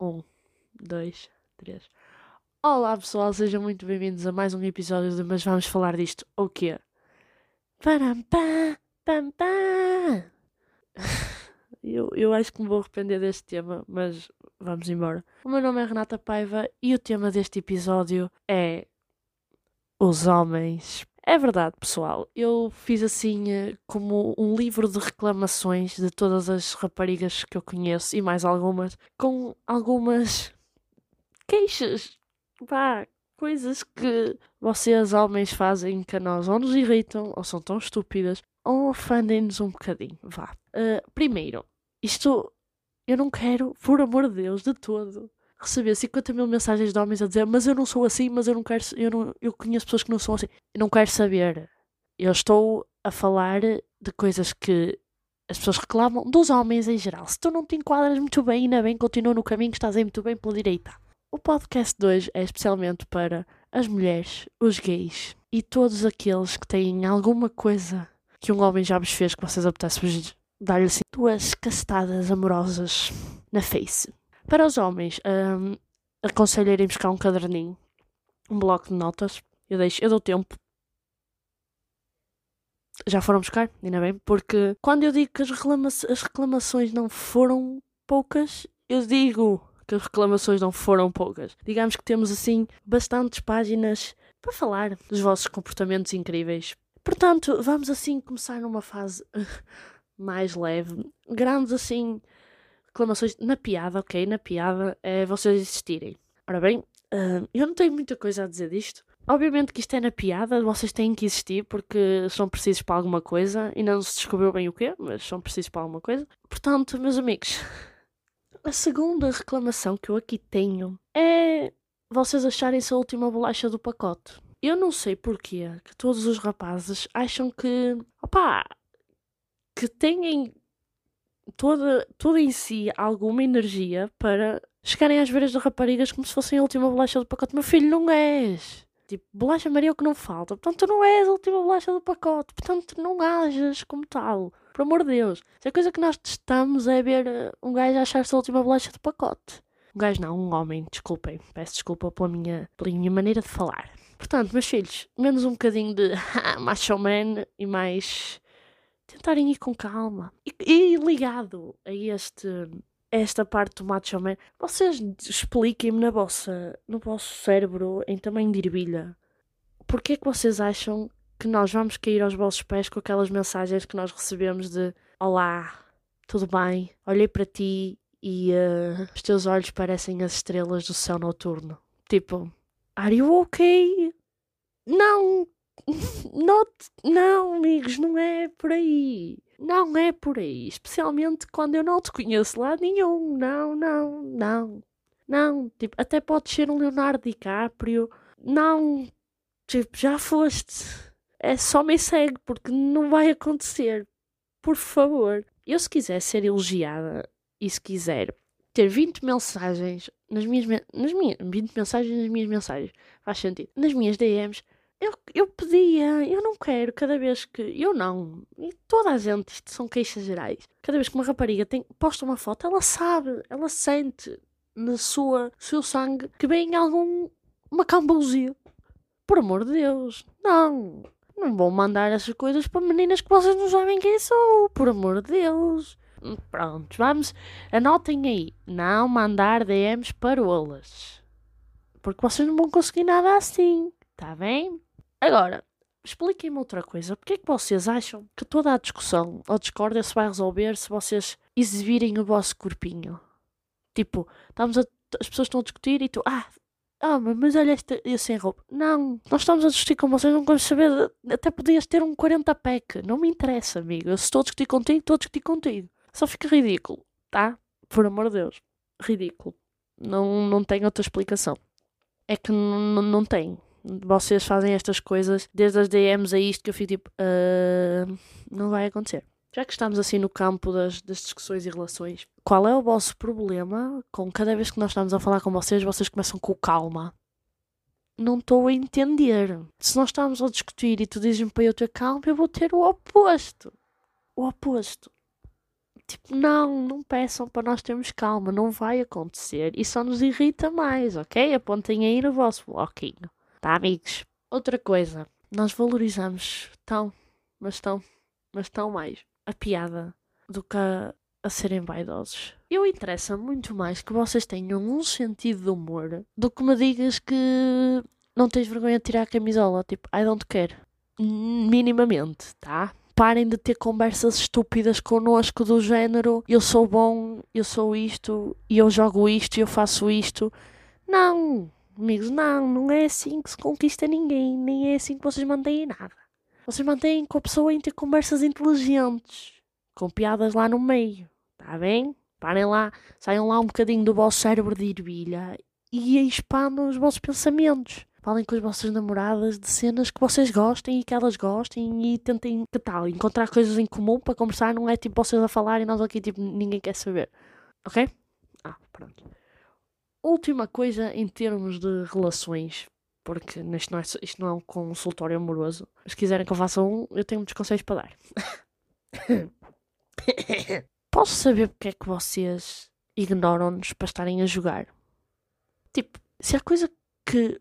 Um, dois, três. Olá pessoal, sejam muito bem-vindos a mais um episódio de Mas Vamos Falar Disto o quê? Param, pam. Eu, eu acho que me vou arrepender deste tema, mas vamos embora. O meu nome é Renata Paiva e o tema deste episódio é os homens. É verdade, pessoal. Eu fiz assim eh, como um livro de reclamações de todas as raparigas que eu conheço e mais algumas, com algumas queixas. Vá, coisas que vocês, homens, fazem que a nós ou nos irritam, ou são tão estúpidas, ou ofendem-nos um bocadinho. Vá. Uh, primeiro, isto eu não quero, por amor de Deus, de todo, receber 50 mil mensagens de homens a dizer mas eu não sou assim, mas eu não quero, eu, não, eu conheço pessoas que não são assim. Eu não quero saber. Eu estou a falar de coisas que as pessoas reclamam dos homens em geral. Se tu não te enquadras muito bem, ainda bem, continua no caminho que estás aí muito bem pela direita. O podcast de hoje é especialmente para as mulheres, os gays e todos aqueles que têm alguma coisa que um homem já vos fez que vocês apetecem dar-lhe assim duas castadas amorosas na face. Para os homens, um, aconselho a irem buscar um caderninho, um bloco de notas. Eu deixo, eu dou tempo. Já foram buscar? Ainda bem, porque quando eu digo que as, reclama as reclamações não foram poucas, eu digo que as reclamações não foram poucas. Digamos que temos assim bastantes páginas para falar dos vossos comportamentos incríveis. Portanto, vamos assim começar numa fase mais leve. Grandes assim reclamações na piada, ok? Na piada é vocês existirem. Ora bem, uh, eu não tenho muita coisa a dizer disto. Obviamente que isto é na piada, vocês têm que existir porque são precisos para alguma coisa. e não se descobriu bem o quê, mas são precisos para alguma coisa. Portanto, meus amigos, a segunda reclamação que eu aqui tenho é vocês acharem-se a última bolacha do pacote. Eu não sei porquê que todos os rapazes acham que, opá, que têm toda, toda em si alguma energia para chegarem às beiras de raparigas como se fossem a última bolacha do pacote. Meu filho, não és. Tipo, bolacha Maria é o que não falta. Portanto, tu não és a última bolacha do pacote. Portanto, não hajas como tal. Por amor de Deus. Se a coisa que nós testamos é ver eh, um gajo achar-se a última bolacha do pacote. Um gajo não, um homem, desculpem. Peço desculpa pela minha, pela minha maneira de falar. Portanto, meus filhos, menos um bocadinho de macho man e mais tentarem ir com calma. E, e ligado a este esta parte do macho man, vocês expliquem-me na vossa, no vosso cérebro em tamanho de ervilha. Porquê é que vocês acham que nós vamos cair aos vossos pés com aquelas mensagens que nós recebemos de Olá, tudo bem? Olhei para ti e uh, os teus olhos parecem as estrelas do céu noturno. Tipo, Are you okay? Não, Not, não, amigos, não é por aí. Não é por aí. Especialmente quando eu não te conheço lá nenhum. Não, não, não. Não, tipo, até pode ser um Leonardo DiCaprio. Não, tipo, já foste. É só me segue, porque não vai acontecer. Por favor. Eu, se quiser ser elogiada e se quiser ter 20 mensagens nas minhas, nas minhas 20 mensagens nas minhas mensagens, faz sentido. Nas minhas DMs, eu, eu pedia, eu não quero, cada vez que. Eu não. E toda a gente, isto são queixas gerais. Cada vez que uma rapariga tem, posta uma foto, ela sabe, ela sente na sua seu sangue que vem algum. uma cambusia. Por amor de Deus. Não. Não vou mandar essas coisas para meninas que vocês não sabem quem sou. Por amor de Deus. Pronto, vamos. Anotem aí. Não mandar DMs parolas. Porque vocês não vão conseguir nada assim. Tá bem? Agora, expliquem-me outra coisa. Porquê é que vocês acham que toda a discussão ou discórdia se vai resolver se vocês exibirem o vosso corpinho? Tipo, estamos a, as pessoas estão a discutir e tu, ah, ah, mas olha este, esse sem roupa. Não, nós estamos a discutir com vocês, não queremos saber. Até podias ter um 40 pack. Não me interessa, amigo. Eu se estou a discutir contigo, estou a discutir contigo. Só fica ridículo, tá? Por amor de Deus. Ridículo. Não, não tem outra explicação. É que não tem vocês fazem estas coisas, desde as DMs a isto, que eu fico tipo, uh, não vai acontecer. Já que estamos assim no campo das, das, discussões e relações, qual é o vosso problema com cada vez que nós estamos a falar com vocês, vocês começam com calma? Não estou a entender. Se nós estamos a discutir e tu dizes-me para eu ter calma, eu vou ter o oposto. O oposto. Tipo, não, não peçam para nós termos calma, não vai acontecer e só nos irrita mais, ok? Apontem aí no vosso bloquinho, tá, amigos? Outra coisa, nós valorizamos tão, mas tão, mas tão mais a piada do que a, a serem vaidosos. Eu interessa muito mais que vocês tenham um sentido de humor do que me digas que não tens vergonha de tirar a camisola. Tipo, I don't care. Minimamente, tá? Parem de ter conversas estúpidas connosco do género eu sou bom, eu sou isto, e eu jogo isto, e eu faço isto. Não, amigos, não, não é assim que se conquista ninguém, nem é assim que vocês mantêm nada. Vocês mantêm com a pessoa em ter conversas inteligentes, com piadas lá no meio, tá bem? Parem lá, saiam lá um bocadinho do vosso cérebro de ervilha e expandam os vossos pensamentos. Falem com as vossas namoradas de cenas que vocês gostem e que elas gostem e tentem, que tal, encontrar coisas em comum para conversar. Não é tipo vocês a falar e nós aqui, tipo, ninguém quer saber. Ok? Ah, pronto. Última coisa em termos de relações, porque isto não é, isto não é um consultório amoroso. Se quiserem que eu faça um, eu tenho muitos conselhos para dar. Posso saber porque é que vocês ignoram-nos para estarem a jogar? Tipo, se há coisa que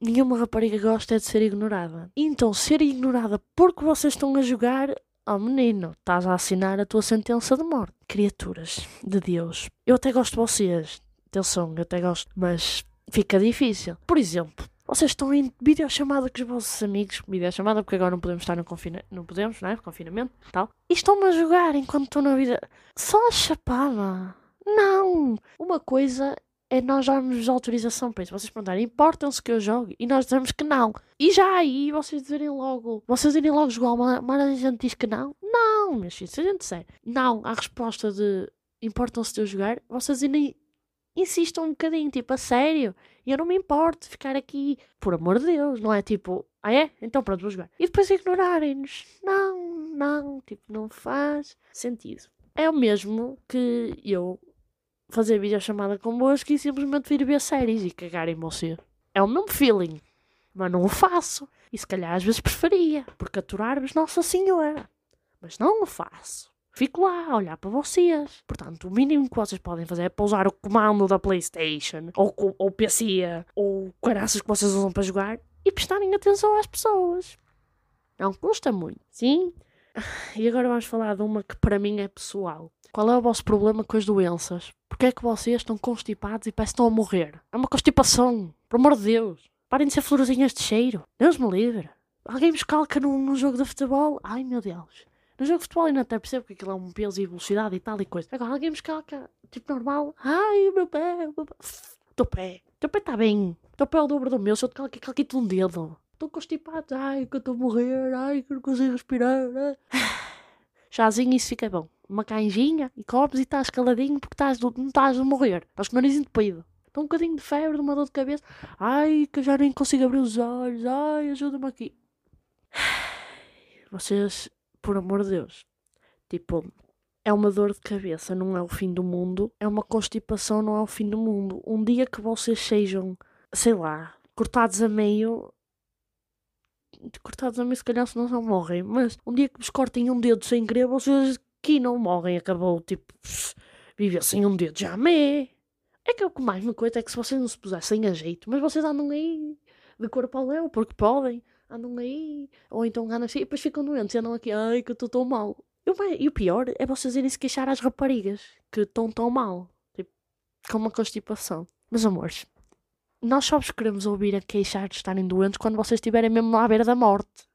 nenhuma rapariga gosta é de ser ignorada. Então, ser ignorada porque vocês estão a jogar, oh menino, estás a assinar a tua sentença de morte. Criaturas de Deus. Eu até gosto de vocês. Atenção, eu até gosto. Mas fica difícil. Por exemplo, vocês estão em videochamada com os vossos amigos, videochamada porque agora não podemos estar no confinamento, não podemos, não é? Confinamento, tal. E estão-me a jogar enquanto estou na vida. Só a chapada. Não! Uma coisa é nós darmos autorização para isso. Vocês perguntarem, importam-se que eu jogue? E nós dizemos que não. E já aí vocês dizerem logo, vocês irem logo jogar, mas a gente diz que não? Não, meus filhos, se a gente disser não à resposta de importam-se de eu jogar, vocês irem insistam um bocadinho, tipo, a sério, e eu não me importo ficar aqui, por amor de Deus, não é tipo, ah é? Então pronto, vou jogar. E depois ignorarem-nos. Não, não, tipo, não faz sentido. É o mesmo que eu fazer videochamada convosco e simplesmente vir ver séries e cagar em você. É o mesmo feeling, mas não o faço. E se calhar às vezes preferia, porque aturar-vos Nossa Senhora. Mas não o faço. Fico lá a olhar para vocês. Portanto, o mínimo que vocês podem fazer é pousar o comando da PlayStation, ou o PC, ou caraças que vocês usam para jogar e prestarem atenção às pessoas. Não custa muito, sim? E agora vamos falar de uma que para mim é pessoal. Qual é o vosso problema com as doenças? Porquê é que vocês estão constipados e parecem estão a morrer? É uma constipação, por amor de Deus. Parem de ser florzinhas de cheiro. Deus me livre. Alguém me escalca num, num jogo de futebol? Ai meu Deus. No jogo de futebol ainda até percebo que aquilo é um peso e velocidade e tal e coisa. Agora alguém me escalca, tipo normal. Ai, o meu pé, o meu pé. Teu pé. Teu pé está bem. Teu pé é o dobro do meu. Se eu te calquei, calquei-te um dedo. Estou constipado. Ai, que eu estou a morrer. Ai, que eu não consigo respirar. Chazinho, isso fica bom. Uma canjinha e copos e estás caladinho porque estás, não estás a morrer. Estás com o narizinho de peido. Estou um bocadinho de febre, de uma dor de cabeça. Ai, que eu já nem consigo abrir os olhos. Ai, ajuda-me aqui. Vocês, por amor de Deus. Tipo, é uma dor de cabeça, não é o fim do mundo. É uma constipação, não é o fim do mundo. Um dia que vocês sejam, sei lá, cortados a meio, cortados a mim, se calhar se não morrem. Mas um dia que vos cortem um dedo sem querer, vocês aqui não morrem. Acabou, tipo, viver sem um dedo já me é. que é o que mais me coita é que se vocês não se pusessem a jeito, mas vocês andam aí de corpo ao léu, porque podem, andam aí, ou então andam assim, e depois ficam doentes e andam aqui, ai que eu estou tão mal. E o pior é vocês irem se queixar às raparigas que estão tão mal, tipo, com uma constipação. Meus amores, nós só vos queremos ouvir a queixar de estarem doentes quando vocês estiverem mesmo à beira da morte.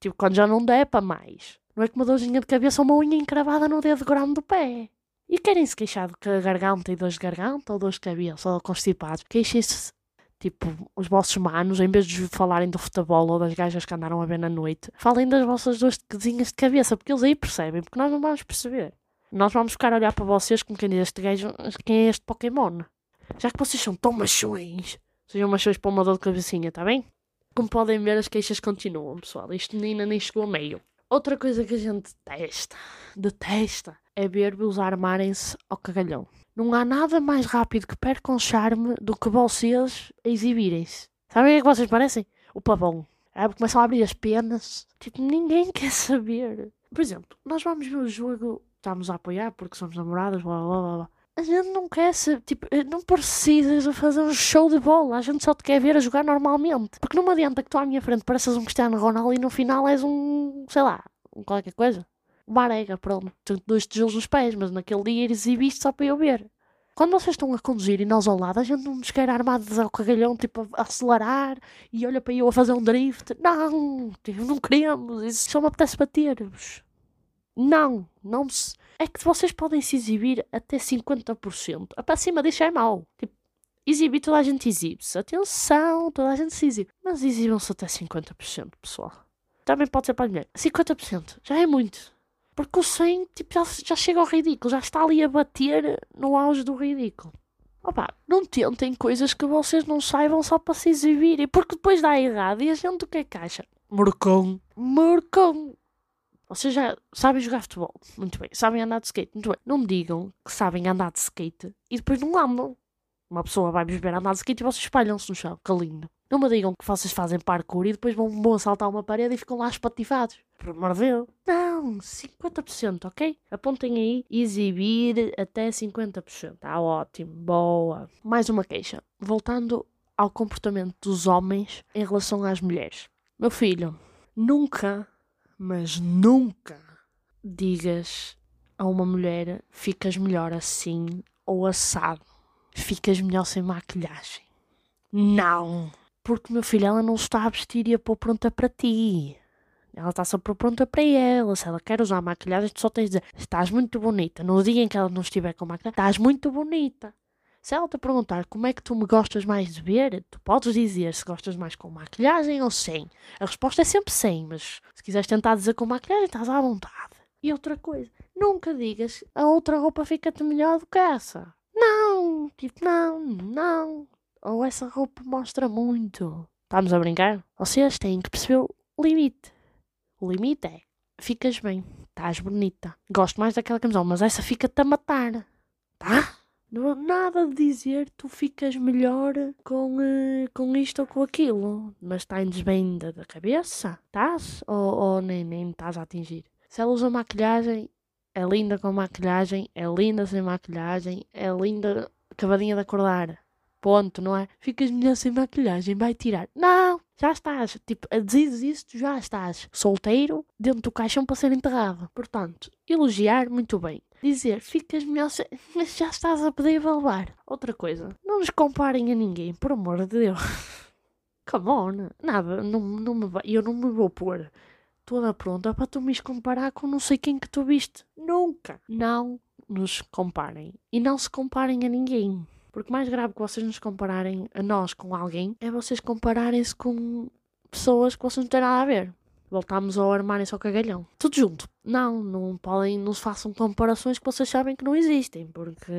Tipo, quando já não der para mais. Não é que uma dorzinha de cabeça ou uma unha encravada no dedo grande do pé. E querem se queixar de garganta e dores de garganta, ou dores de cabeça, ou constipados. Queixem-se, tipo, os vossos manos, em vez de falarem do futebol ou das gajas que andaram a ver na noite, falem das vossas dores de cabeça, porque eles aí percebem, porque nós não vamos perceber. Nós vamos ficar a olhar para vocês como quem diz este gajo, quem é este Pokémon? Já que vocês são tão machões, sejam machões para uma dor de cabecinha, tá bem? Como podem ver, as queixas continuam, pessoal. Isto ainda nem chegou a meio. Outra coisa que a gente detesta, detesta, é ver-vos armarem-se ao cagalhão. Não há nada mais rápido que percam charme do que vocês exibirem-se. Sabem o que é que vocês parecem? O pavão. É, começam a abrir as penas. Tipo, ninguém quer saber. Por exemplo, nós vamos ver o jogo estamos a apoiar porque somos namoradas, blá blá blá blá. A gente não quer ser, tipo, eh, não precisas fazer um show de bola, a gente só te quer ver a jogar normalmente. Porque não me adianta que tu à minha frente pareças um Cristiano Ronaldo e no final és um, sei lá, um qualquer coisa. Barega, pronto. Tenho dois tijolos nos pés, mas naquele dia exibiste só para eu ver. Quando vocês estão a conduzir e nós ao lado, a gente não nos quer armados ao cagalhão, tipo, a acelerar e olha para eu a fazer um drift. Não, tipo, não queremos, isso só me apetece bater-vos. Não, não se... É que vocês podem se exibir até 50%. A para cima disso é mau. Tipo, exibir toda a gente exibe-se. Atenção, toda a gente se exibe. Mas exibam-se até 50%, pessoal. Também pode ser para a mulher. 50% já é muito. Porque o 100 tipo, já, já chega ao ridículo, já está ali a bater no auge do ridículo. Opa, não tentem coisas que vocês não saibam só para se exibirem, porque depois dá errado e a gente o que é que acha? Morcão. Morcão. Vocês já sabem jogar futebol, muito bem. Sabem andar de skate, muito bem. Não digam que sabem andar de skate e depois não andam. Uma pessoa vai-vos ver andar de skate e vocês espalham-se no chão, que lindo. Não me digam que vocês fazem parkour e depois vão, vão saltar uma parede e ficam lá espatifados. Por amor de Deus. Não, 50%, ok? Apontem aí, exibir até 50%. Tá ótimo, boa. Mais uma queixa. Voltando ao comportamento dos homens em relação às mulheres. Meu filho, nunca, mas nunca digas a uma mulher ficas melhor assim ou assado. Ficas melhor sem maquilhagem. Não! Porque, meu filho, ela não está a vestir e a pôr pronta para ti. Ela está pôr pronta para ela. Se ela quer usar maquilhagem, tu só tens de dizer: estás muito bonita. No dia em que ela não estiver com maquilhagem, estás muito bonita. Se ela te perguntar como é que tu me gostas mais de ver, tu podes dizer se gostas mais com maquilhagem ou sem. A resposta é sempre sem, mas se quiseres tentar dizer com maquilhagem, estás à vontade. E outra coisa, nunca digas a outra roupa fica-te melhor do que essa. Não, tipo, não, não. Ou essa roupa mostra muito. Estamos a brincar? Vocês têm que perceber o limite. O limite é: ficas bem, estás bonita. Gosto mais daquela camisola, mas essa fica-te a matar. Tá? Não há nada de dizer tu ficas melhor com, uh, com isto ou com aquilo. Mas estás bem da, cabeça? Estás? Ou, ou nem, nem estás a atingir? Se ela usa maquilhagem, é linda com maquilhagem, é linda sem maquilhagem, é linda acabadinha de acordar. Ponto, não é? Ficas melhor sem maquilhagem, vai tirar. Não, já estás. Tipo, a dizes isso, tu já estás solteiro dentro do caixão para ser enterrado. Portanto, elogiar, muito bem. Dizer, ficas melhor sem. Mas já estás a pedir a levar. Outra coisa, não nos comparem a ninguém, por amor de Deus. Come on. Nada, não, não me vai. Eu não me vou pôr toda pronta para tu me comparar com não sei quem que tu viste. Nunca. Não nos comparem. E não se comparem a ninguém. Porque mais grave que vocês nos compararem a nós com alguém é vocês compararem-se com pessoas que vocês não têm nada a ver. Voltamos ao armário-se ao cagalhão. Tudo junto. Não, não podem, não se façam comparações que vocês sabem que não existem, porque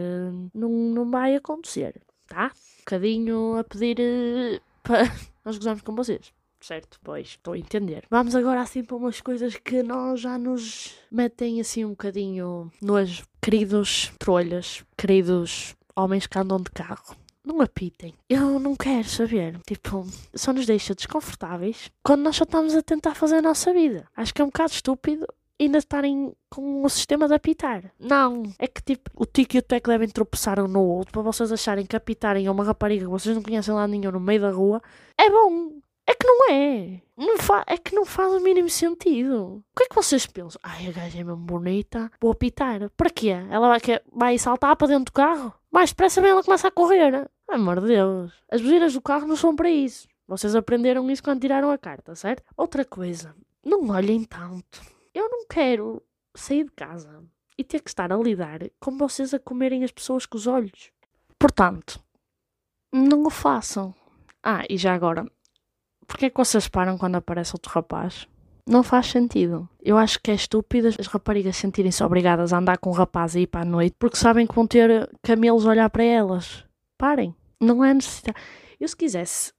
não, não vai acontecer, tá? Um bocadinho a pedir uh, para nós gozarmos com vocês. Certo, pois, estou a entender. Vamos agora assim para umas coisas que nós já nos metem assim um bocadinho nojo. Queridos trolhas, queridos homens que andam de carro. Não apitem. Eu não quero saber. Tipo, só nos deixa desconfortáveis quando nós só estamos a tentar fazer a nossa vida. Acho que é um bocado estúpido ainda estarem com o sistema de apitar. Não. É que tipo, o Tico e o Teco devem tropeçar um no outro para vocês acharem que apitarem a uma rapariga que vocês não conhecem lá nenhum no meio da rua é bom. É que não é. Não fa é que não faz o mínimo sentido. O que é que vocês pensam? Ai, a gaja é mesmo bonita. Vou apitar. Para quê? Ela vai, vai saltar para dentro do carro? Mais depressa bem ela começa a correr. Ai, amor de Deus. As buzinas do carro não são para isso. Vocês aprenderam isso quando tiraram a carta, certo? Outra coisa. Não olhem tanto. Eu não quero sair de casa e ter que estar a lidar com vocês a comerem as pessoas com os olhos. Portanto, não o façam. Ah, e já agora, Porquê é que vocês param quando aparece outro rapaz? Não faz sentido. Eu acho que é estúpido as raparigas sentirem-se obrigadas a andar com um rapaz ir para a noite porque sabem que vão ter camelos a olhar para elas. Parem. Não é necessidade. Eu, se quisesse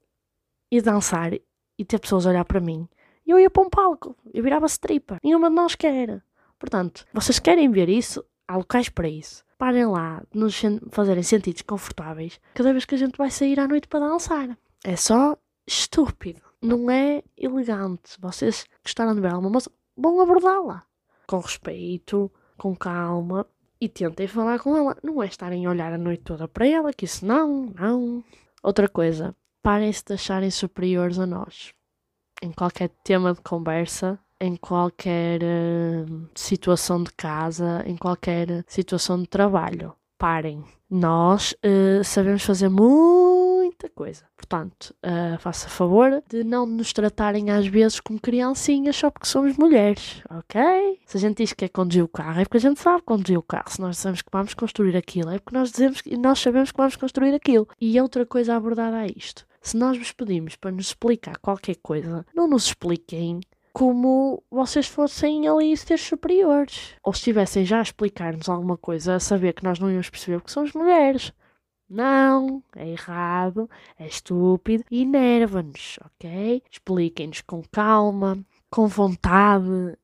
ir dançar e ter pessoas a olhar para mim, eu ia para um palco. Eu virava stripper. Nenhuma de nós quer. Portanto, vocês querem ver isso? Há locais para isso. Parem lá de nos fazerem sentir desconfortáveis cada vez que a gente vai sair à noite para dançar. É só estúpido. Não é elegante. Vocês gostaram de ver alguma moça, vão abordá-la. Com respeito, com calma e tentem falar com ela. Não é estarem a olhar a noite toda para ela, que isso não, não. Outra coisa, parem-se de acharem superiores a nós. Em qualquer tema de conversa, em qualquer uh, situação de casa, em qualquer situação de trabalho. Parem. Nós uh, sabemos fazer muita coisa. Portanto, uh, faça favor de não nos tratarem às vezes como criancinhas só porque somos mulheres, ok? Se a gente diz que é conduzir o carro, é porque a gente sabe conduzir o carro. Se nós dizemos que vamos construir aquilo, é porque nós, dizemos, nós sabemos que vamos construir aquilo. E outra coisa abordada a isto. Se nós vos pedimos para nos explicar qualquer coisa, não nos expliquem como vocês fossem ali seres superiores. Ou estivessem já a explicar-nos alguma coisa, a saber que nós não íamos perceber porque somos mulheres. Não, é errado, é estúpido e enerva-nos, ok? Expliquem-nos com calma, com vontade,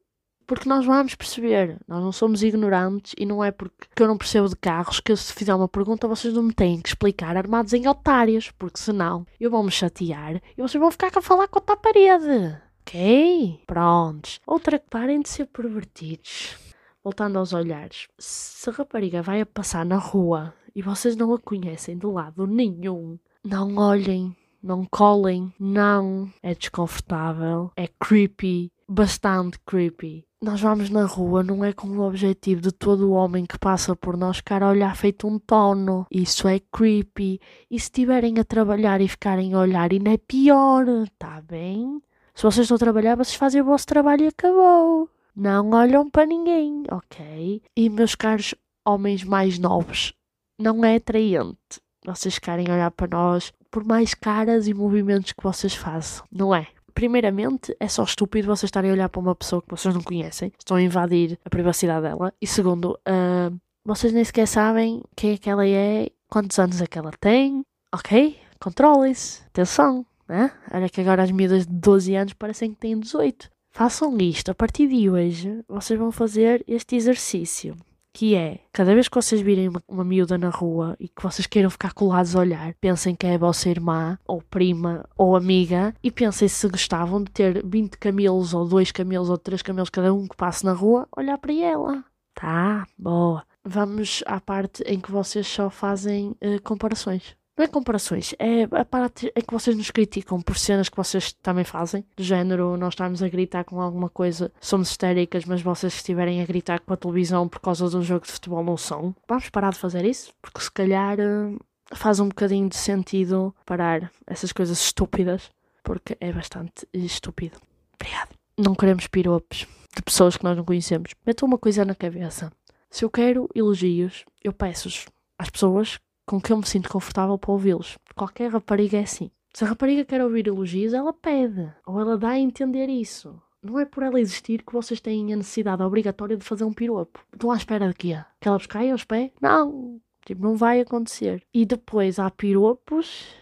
porque nós vamos perceber. Nós não somos ignorantes e não é porque eu não percebo de carros que se fizer uma pergunta vocês não me têm que explicar armados em otários, porque senão eu vou me chatear e vocês vão ficar a falar com a parede. Ok? Prontos. Outra parem de ser pervertidos. Voltando aos olhares. Se a rapariga vai a passar na rua e vocês não a conhecem de lado nenhum, não olhem, não colem, não. É desconfortável, é creepy, bastante creepy. Nós vamos na rua, não é com o objetivo de todo o homem que passa por nós ficar a olhar feito um tono. Isso é creepy. E se estiverem a trabalhar e ficarem a olhar, ainda é pior, tá bem? Se vocês estão a trabalhar, vocês fazem o vosso trabalho e acabou. Não olham para ninguém, ok? E meus caros homens mais novos, não é atraente vocês a olhar para nós por mais caras e movimentos que vocês façam, não é? Primeiramente, é só estúpido vocês estarem a olhar para uma pessoa que vocês não conhecem, estão a invadir a privacidade dela. E segundo, uh, vocês nem sequer sabem quem é que ela é, quantos anos é que ela tem, ok? Controlem-se, atenção, né? Olha que agora as miúdas de 12 anos parecem que têm 18. Façam isto. A partir de hoje, vocês vão fazer este exercício. Que é, cada vez que vocês virem uma, uma miúda na rua e que vocês queiram ficar colados a olhar, pensem que é a vossa irmã, ou prima, ou amiga, e pensem se gostavam de ter 20 camelos, ou 2 camelos, ou 3 camelos, cada um que passe na rua, olhar para ela. Tá, boa. Vamos à parte em que vocês só fazem uh, comparações. Não é comparações, é a parte em que vocês nos criticam por cenas que vocês também fazem. Do género, nós estamos a gritar com alguma coisa, somos histéricas, mas vocês estiverem a gritar com a televisão por causa de um jogo de futebol não são. Vamos parar de fazer isso? Porque se calhar eh, faz um bocadinho de sentido parar essas coisas estúpidas, porque é bastante estúpido. Obrigado. Não queremos piropos de pessoas que nós não conhecemos. Metam uma coisa na cabeça. Se eu quero elogios, eu peço-os às pessoas com que eu me sinto confortável para ouvi-los. Qualquer rapariga é assim. Se a rapariga quer ouvir elogios, ela pede. Ou ela dá a entender isso. Não é por ela existir que vocês têm a necessidade obrigatória de fazer um piropo. Estão à espera de quê? Que ela vos caia aos pés? Não. Tipo, não vai acontecer. E depois há piropos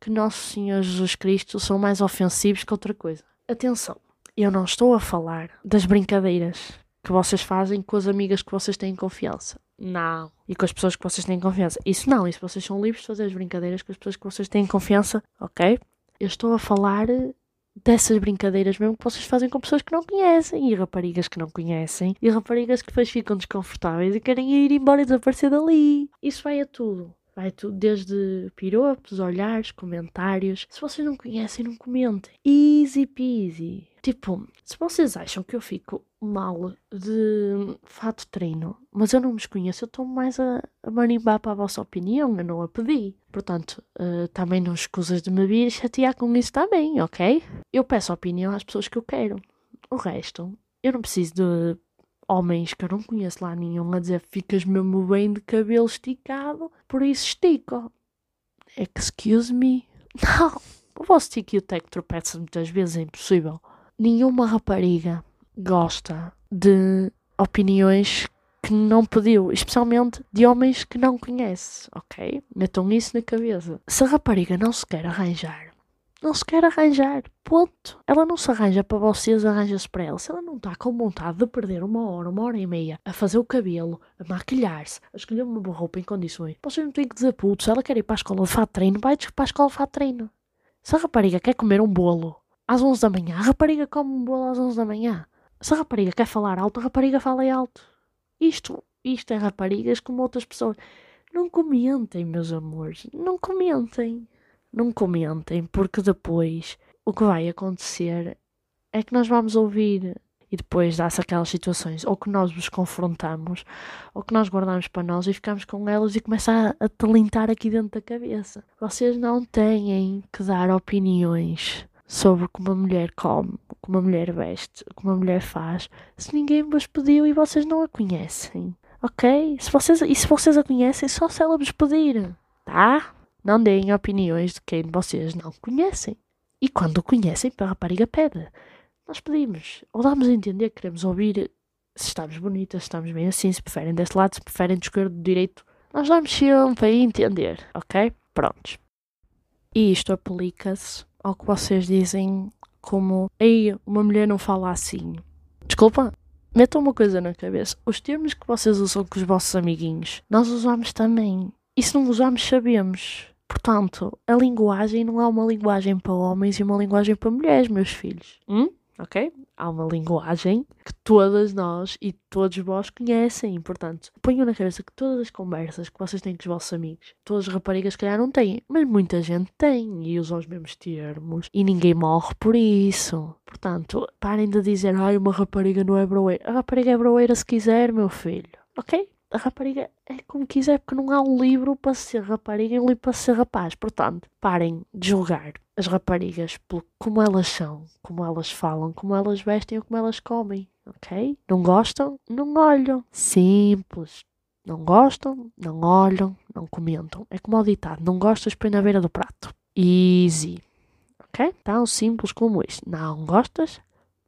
que Nosso Senhor Jesus Cristo são mais ofensivos que outra coisa. Atenção, eu não estou a falar das brincadeiras que vocês fazem com as amigas que vocês têm confiança. Não. E com as pessoas que vocês têm confiança. Isso não, isso vocês são livres de fazer as brincadeiras com as pessoas que vocês têm confiança, ok? Eu estou a falar dessas brincadeiras mesmo que vocês fazem com pessoas que não conhecem e raparigas que não conhecem e raparigas que depois ficam desconfortáveis e querem ir embora e desaparecer dali. Isso vai a tudo. Vai tudo, desde piropos, olhares, comentários. Se vocês não conhecem, não comentem. Easy peasy. Tipo, se vocês acham que eu fico mal de fato treino, mas eu não me conheço, eu estou mais a, a marimbar para a vossa opinião, eu não a pedi. Portanto, uh, também não escusas de me vir chatear com isso também, ok? Eu peço opinião às pessoas que eu quero. O resto, eu não preciso de homens que eu não conheço lá nenhum a dizer ficas mesmo bem de cabelo esticado, por isso estico. Excuse me? Não, o vosso tique e o tec tropeça muitas vezes, é impossível nenhuma rapariga gosta de opiniões que não pediu, especialmente de homens que não conhece, ok? Metam isso na cabeça. Se a rapariga não se quer arranjar, não se quer arranjar, ponto. Ela não se arranja para vocês, arranja-se para ela. Se ela não está com vontade de perder uma hora, uma hora e meia a fazer o cabelo, a maquilhar-se, a escolher uma boa roupa em condições, vocês não têm que dizer puto, se ela quer ir para a escola de fato treino, vai para a escola de fato treino. Se a rapariga quer comer um bolo às 11 da manhã. A rapariga come um bolo às 11 da manhã. Se a rapariga quer falar alto, a rapariga fala alto. Isto, isto é raparigas como outras pessoas. Não comentem, meus amores. Não comentem. Não comentem, porque depois o que vai acontecer é que nós vamos ouvir e depois dá-se aquelas situações ou que nós vos confrontamos ou que nós guardamos para nós e ficamos com elas e começa a, a talentar aqui dentro da cabeça. Vocês não têm que dar opiniões sobre como uma mulher come, como uma mulher veste, como uma mulher faz, se ninguém vos pediu e vocês não a conhecem. Ok? Se vocês, e se vocês a conhecem, só se ela vos pedir. Tá? Não deem opiniões de quem vocês não conhecem. E quando conhecem, para a rapariga pede. Nós pedimos, ou damos a entender que queremos ouvir se estamos bonitas, se estamos bem assim, se preferem deste lado, se preferem do esquerdo, do direito. Nós damos sempre a entender, ok? Prontos. E isto aplica-se ao que vocês dizem como Ei, uma mulher não fala assim. Desculpa, metam uma coisa na cabeça. Os termos que vocês usam com os vossos amiguinhos, nós usamos também. E se não usamos, sabemos. Portanto, a linguagem não é uma linguagem para homens e uma linguagem para mulheres, meus filhos. Hum? Ok? Há uma linguagem que todas nós e todos vós conhecem. Portanto, ponham na cabeça que todas as conversas que vocês têm com os vossos amigos, todas as raparigas, calhar, não têm, mas muita gente tem e usam os mesmos termos e ninguém morre por isso. Portanto, parem de dizer, ai, uma rapariga não é broeira. A rapariga é broeira se quiser, meu filho. Ok? A rapariga é como quiser, porque não há um livro para ser rapariga e um livro para ser rapaz. Portanto, parem de julgar as raparigas por como elas são, como elas falam, como elas vestem ou como elas comem, ok? Não gostam? Não olham. Simples. Não gostam? Não olham, não comentam. É como o ditado: não gostas, põe na beira do prato. Easy. Ok? Tão simples como isto. Não gostas?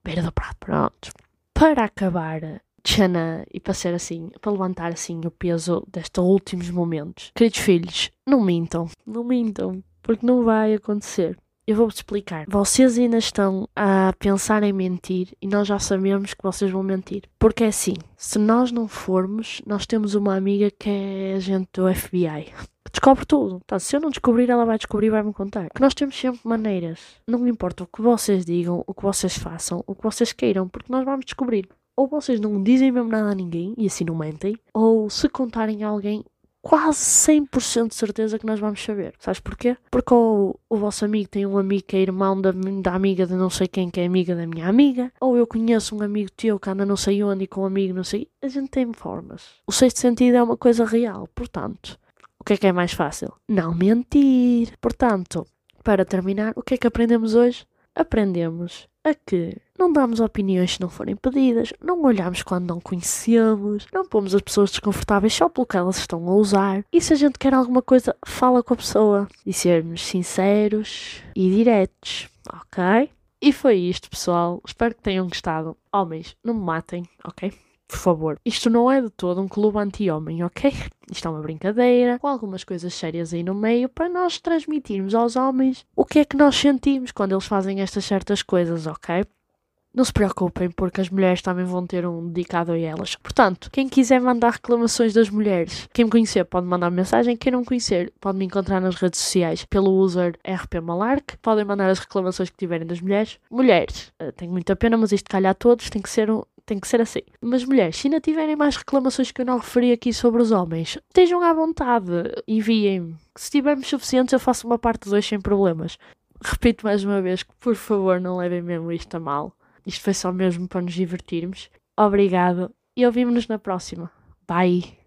Beira do prato. Pronto. Para acabar Tchana e para ser assim, para levantar assim o peso destes últimos momentos. Queridos filhos, não mintam, não mintam, porque não vai acontecer. Eu vou-vos explicar. Vocês ainda estão a pensar em mentir e nós já sabemos que vocês vão mentir. Porque é assim, se nós não formos, nós temos uma amiga que é agente do FBI. Descobre tudo. Então, se eu não descobrir, ela vai descobrir e vai-me contar. Que nós temos sempre maneiras. Não importa o que vocês digam, o que vocês façam, o que vocês queiram, porque nós vamos descobrir ou vocês não dizem mesmo nada a ninguém e assim não mentem, ou se contarem a alguém, quase 100% de certeza que nós vamos saber. Sabes porquê? Porque ou o vosso amigo tem um amigo que é irmão da, da amiga de não sei quem que é amiga da minha amiga, ou eu conheço um amigo teu que anda não sei onde e com um amigo não sei. A gente tem formas. O sexto sentido é uma coisa real, portanto. O que é que é mais fácil? Não mentir. Portanto, para terminar, o que é que aprendemos hoje? Aprendemos a que não damos opiniões se não forem pedidas, não olhamos quando não conhecemos, não pomos as pessoas desconfortáveis só pelo que elas estão a usar. E se a gente quer alguma coisa, fala com a pessoa. E sermos sinceros e diretos, ok? E foi isto, pessoal. Espero que tenham gostado. Homens, não me matem, ok? Por favor, isto não é de todo um clube anti-homem, ok? Isto é uma brincadeira, com algumas coisas sérias aí no meio, para nós transmitirmos aos homens o que é que nós sentimos quando eles fazem estas certas coisas, ok? Não se preocupem, porque as mulheres também vão ter um dedicado a elas. Portanto, quem quiser mandar reclamações das mulheres, quem me conhecer pode mandar mensagem, quem não me conhecer pode me encontrar nas redes sociais pelo user rpmalark. Podem mandar as reclamações que tiverem das mulheres. Mulheres, eh, tenho muita pena, mas isto calhar a todos, tem que ser um, tem que ser assim. Mas mulheres, se ainda tiverem mais reclamações que eu não referi aqui sobre os homens, estejam à vontade, enviem-me. Se tivermos suficientes, eu faço uma parte 2 sem problemas. Repito mais uma vez que, por favor, não levem mesmo isto a mal. Isto foi só mesmo para nos divertirmos. Obrigado e ouvimos-nos na próxima. Bye!